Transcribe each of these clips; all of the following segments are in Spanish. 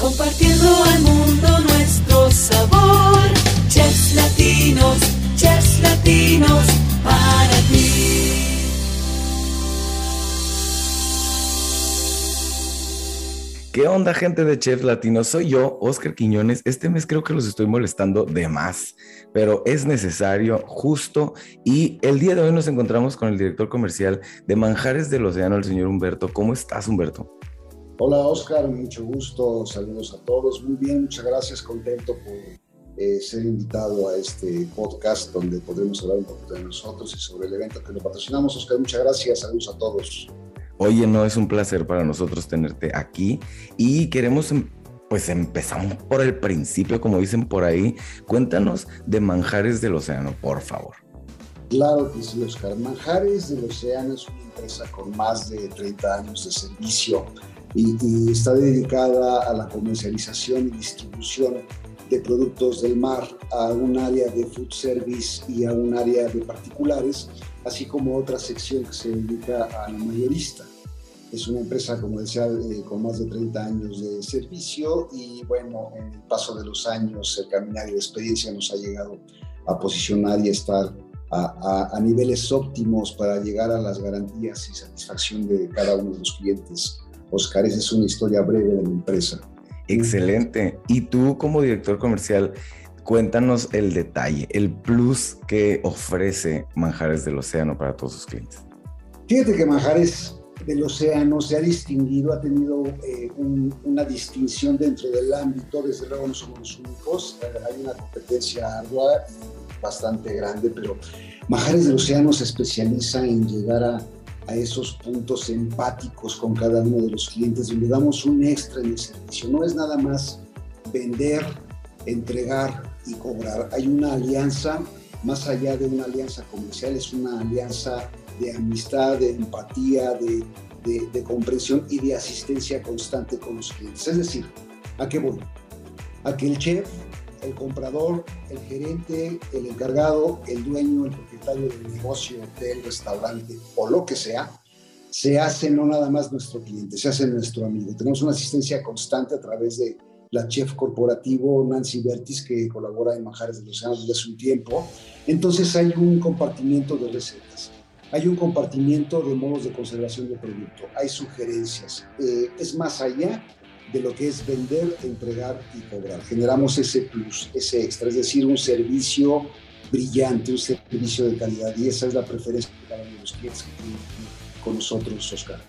compartiendo al mundo nuestro sabor. Chefs latinos, chefs latinos, para ti. ¿Qué onda, gente de Chef Latino? Soy yo, Oscar Quiñones. Este mes creo que los estoy molestando de más, pero es necesario, justo. Y el día de hoy nos encontramos con el director comercial de Manjares del Océano, el señor Humberto. ¿Cómo estás, Humberto? Hola, Oscar. Mucho gusto. Saludos a todos. Muy bien, muchas gracias. Contento por eh, ser invitado a este podcast donde podremos hablar un poquito de nosotros y sobre el evento que lo patrocinamos. Oscar, muchas gracias. Saludos a todos. Oye, no, es un placer para nosotros tenerte aquí y queremos, em, pues empezamos por el principio, como dicen por ahí. Cuéntanos de Manjares del Océano, por favor. Claro que sí, Oscar. Manjares del Océano es una empresa con más de 30 años de servicio y, y está dedicada a la comercialización y distribución de productos del mar a un área de food service y a un área de particulares, así como otra sección que se dedica al mayorista. Es una empresa, como decía, eh, con más de 30 años de servicio y bueno, en el paso de los años, el caminar y la experiencia nos ha llegado a posicionar y estar a, a, a, niveles óptimos para llegar a las garantías y satisfacción de cada uno de los clientes. Oscar, esa es una historia breve de la empresa. Excelente. Y tú como director comercial, cuéntanos el detalle, el plus que ofrece Manjares del Océano para todos sus clientes. Fíjate que Manjares del océano se ha distinguido, ha tenido eh, un, una distinción dentro del ámbito, desde luego no somos los únicos, eh, hay una competencia ardua y bastante grande, pero Majares del Océano se especializa en llegar a, a, esos puntos empáticos con cada uno de los clientes, donde damos un extra en el servicio. No es nada más vender, entregar y cobrar. Hay una alianza, más allá de una alianza comercial, es una alianza de amistad, de empatía, de, de, comprensión y de asistencia constante con los clientes. Es decir, ¿a qué voy? A que el chef, el comprador, el gerente, el encargado, el dueño, el propietario del negocio, del restaurante o lo que sea, se hace no nada más nuestro cliente, se hace nuestro amigo. Tenemos una asistencia constante a través de la chef corporativo Nancy Bertis, que colabora en Manjares de los Océanos desde un tiempo. Entonces hay un compartimiento de recetas hay un compartimiento de modos de conservación de producto, hay sugerencias, eh, es más allá de lo que es vender, entregar y cobrar. Generamos ese plus, ese extra, es decir, un servicio brillante, un servicio de calidad y esa es la preferencia de cada uno de los clientes que tienen con nosotros, Oscar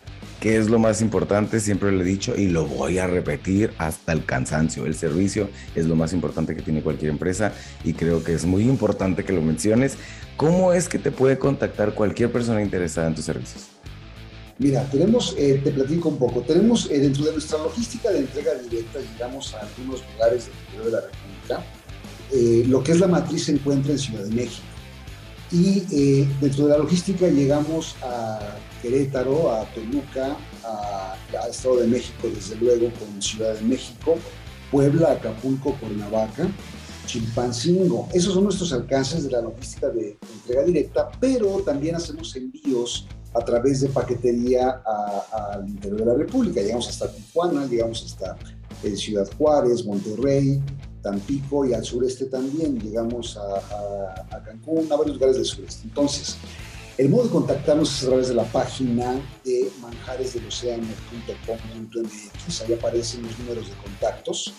que es lo más importante, siempre lo he dicho y lo voy a repetir hasta el cansancio. El servicio es lo más importante que tiene cualquier empresa y creo que es muy importante que lo menciones. ¿Cómo es que te puede contactar cualquier persona interesada en tus servicios? Mira, tenemos, eh, te platico un poco, tenemos eh, dentro de nuestra logística de entrega directa, llegamos a algunos lugares del interior de la República. Eh, lo que es la matriz se encuentra en Ciudad de México. Y eh, dentro de la logística llegamos a Querétaro, a Toluca, a, a, Estado de México, desde luego, con Ciudad de México, Puebla, Acapulco, Cuernavaca, Chilpancingo. Esos son nuestros alcances de la logística de entrega directa, pero también hacemos envíos a través de paquetería al interior de la República. Llegamos hasta Tijuana, llegamos hasta eh, Ciudad Juárez, Monterrey, Tampico y al sureste también. Llegamos a, a, a, Cancún, a varios lugares del sureste. Entonces, el modo de contactarnos es a través de la página de manjaresdelocéano.com.mx. Ahí aparecen los números de contactos.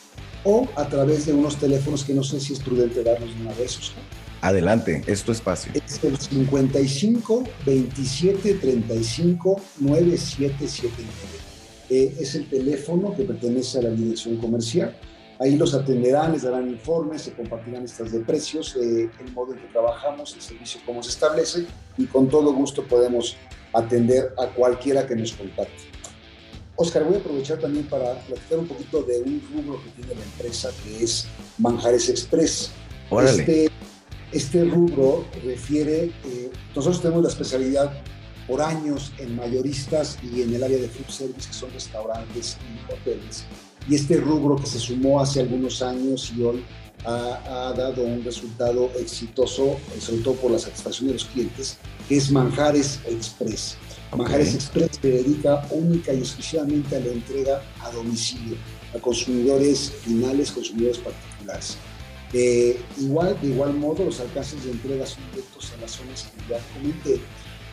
O a través de unos teléfonos que no sé si es prudente darnos de una vez, Oscar. Adelante, es tu espacio. Es el 55 27 35 9779. Eh, es el teléfono que pertenece a la dirección comercial Ahí los atenderán, les darán informes, se compartirán estas de precios, eh, el modo en que trabajamos, el servicio cómo se establece y con todo gusto podemos atender a cualquiera que nos contacte. Oscar, voy a aprovechar también para platicar un poquito de un rubro que tiene la empresa que es Manjares Express. Órale. Este, este rubro refiere, eh, nosotros tenemos la especialidad por años en mayoristas y en el área de food service, que son restaurantes y hoteles y este rubro que se sumó hace algunos años y hoy ha, ha, dado un resultado exitoso, sobre todo por la satisfacción de los clientes, que es Manjares Express. Manjares Express se dedica única y exclusivamente a la entrega a domicilio, a consumidores finales, consumidores particulares. Eh, igual, de igual modo, los alcances de entrega son directos a las zonas que ya comenté.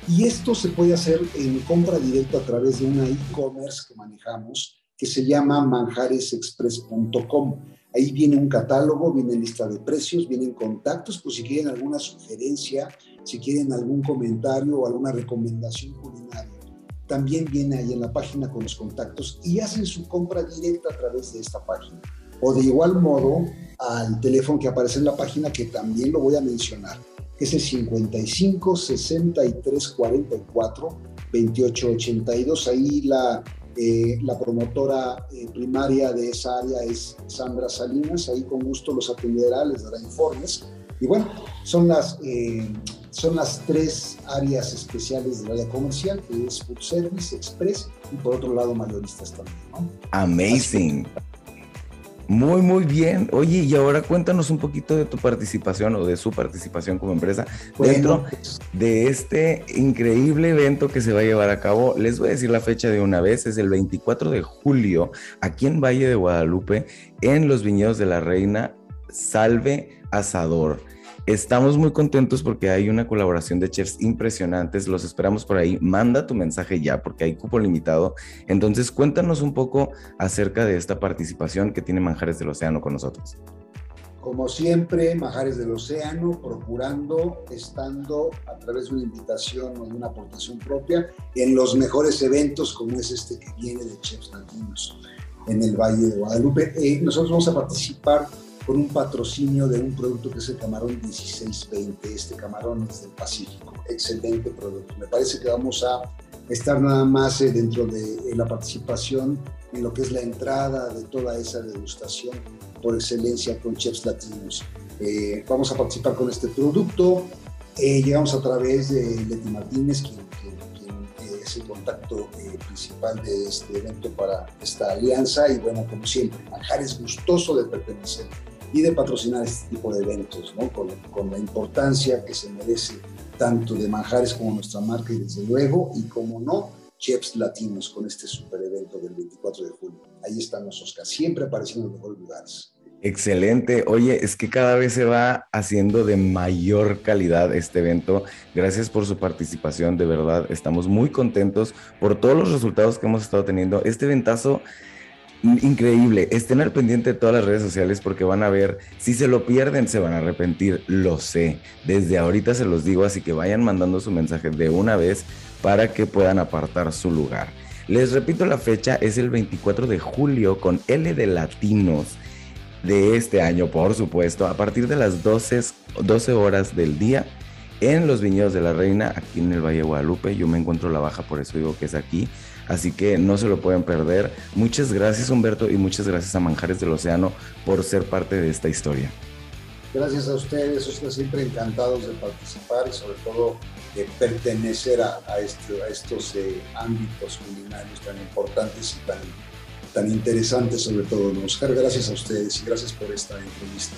Y esto se puede hacer en compra directa a través de una e-commerce que manejamos que se llama manjaresexpress.com. Ahí viene un catálogo, viene lista de precios, vienen contactos, pues si quieren alguna sugerencia, si quieren algún comentario o alguna recomendación culinaria. También viene ahí en la página con los contactos y hacen su compra directa a través de esta página. O de igual modo al teléfono que aparece en la página, que también lo voy a mencionar, es el 55 63 44 28 82. Ahí la eh, la promotora eh, primaria de esa área es Sandra Salinas, ahí con gusto los atenderá, les dará informes. Y bueno, son las, eh, son las tres áreas especiales del área comercial, que es Food Service, Express y por otro lado mayoristas también. Amazing. Muy, muy bien. Oye, y ahora cuéntanos un poquito de tu participación o de su participación como empresa dentro pues, de este increíble evento que se va a llevar a cabo. Les voy a decir la fecha de una vez, es el 24 de julio, aquí en Valle de Guadalupe, en los viñedos de la Reina Salve Asador. Estamos muy contentos porque hay una colaboración de chefs impresionantes. Los esperamos por ahí. Manda tu mensaje ya porque hay cupo limitado. Entonces, cuéntanos un poco acerca de esta participación que tiene Manjares del Océano con nosotros. Como siempre, Manjares del Océano, procurando, estando a través de una invitación o de una aportación propia en los mejores eventos como es este que viene de Chefs Latinos en el Valle de Guadalupe. Eh, nosotros vamos a participar con un patrocinio de un producto que es el camarón 1620. Este camarón es del Pacífico. Excelente producto. Me parece que vamos a estar nada más eh, dentro de la participación en lo que es la entrada de toda esa degustación por excelencia con chefs latinos. Eh, vamos a participar con este producto. Eh, llegamos a través de Leti Martínez, quien, es el contacto principal de este evento para esta alianza. Y bueno, como siempre, es gustoso de pertenecer y de patrocinar este tipo de eventos, ¿no? con, con, la importancia que se merece tanto de Manjares como nuestra marca y desde luego, y como no, chefs latinos con este super evento del 24 de julio. Ahí están los Oscars, siempre apareciendo en los mejores lugares. Excelente. Oye, es que cada vez se va haciendo de mayor calidad este evento. Gracias por su participación, de verdad. Estamos muy contentos por todos los resultados que hemos estado teniendo. Este ventazo Increíble, estén al pendiente de todas las redes sociales porque van a ver, si se lo pierden se van a arrepentir, lo sé, desde ahorita se los digo, así que vayan mandando su mensaje de una vez para que puedan apartar su lugar. Les repito la fecha, es el 24 de julio con L de Latinos de este año, por supuesto, a partir de las 12, 12 horas del día en los viñedos de la Reina, aquí en el Valle de Guadalupe. Yo me encuentro la baja, por eso digo que es aquí. Así que no se lo pueden perder. Muchas gracias Humberto y muchas gracias a Manjares del Océano por ser parte de esta historia. Gracias a ustedes, estoy siempre encantados de participar y sobre todo de pertenecer a, este, a estos eh, ámbitos culinarios tan importantes y tan, tan interesantes sobre todo. Oscar, gracias a ustedes y gracias por esta entrevista.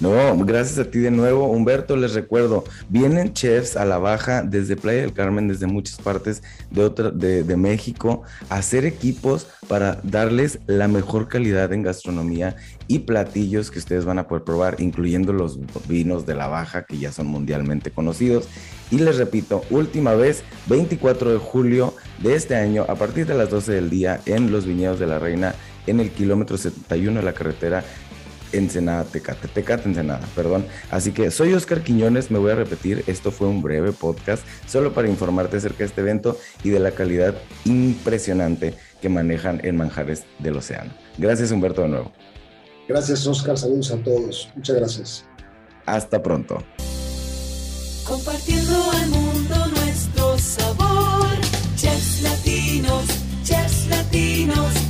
No, gracias a ti de nuevo, Humberto. Les recuerdo, vienen chefs a la baja desde Playa del Carmen, desde muchas partes de, de, México, a hacer equipos para darles la mejor calidad en gastronomía y platillos que ustedes van a poder probar, incluyendo los vinos de la baja que ya son mundialmente conocidos. Y les repito, última vez, 24 de julio de este año, a partir de las 12 del día, en los viñedos de la Reina, en el kilómetro 71 de la carretera Ensenada Tecate, Tecate Ensenada, perdón. Así que soy Oscar Quiñones, me voy a repetir, esto fue un breve podcast solo para informarte acerca de este evento y de la calidad impresionante que manejan en Manjares del Océano. Gracias Humberto de nuevo. Gracias Oscar, saludos a todos, muchas gracias. Hasta pronto. Compartiendo al mundo nuestro sabor, chefs latinos, chefs latinos.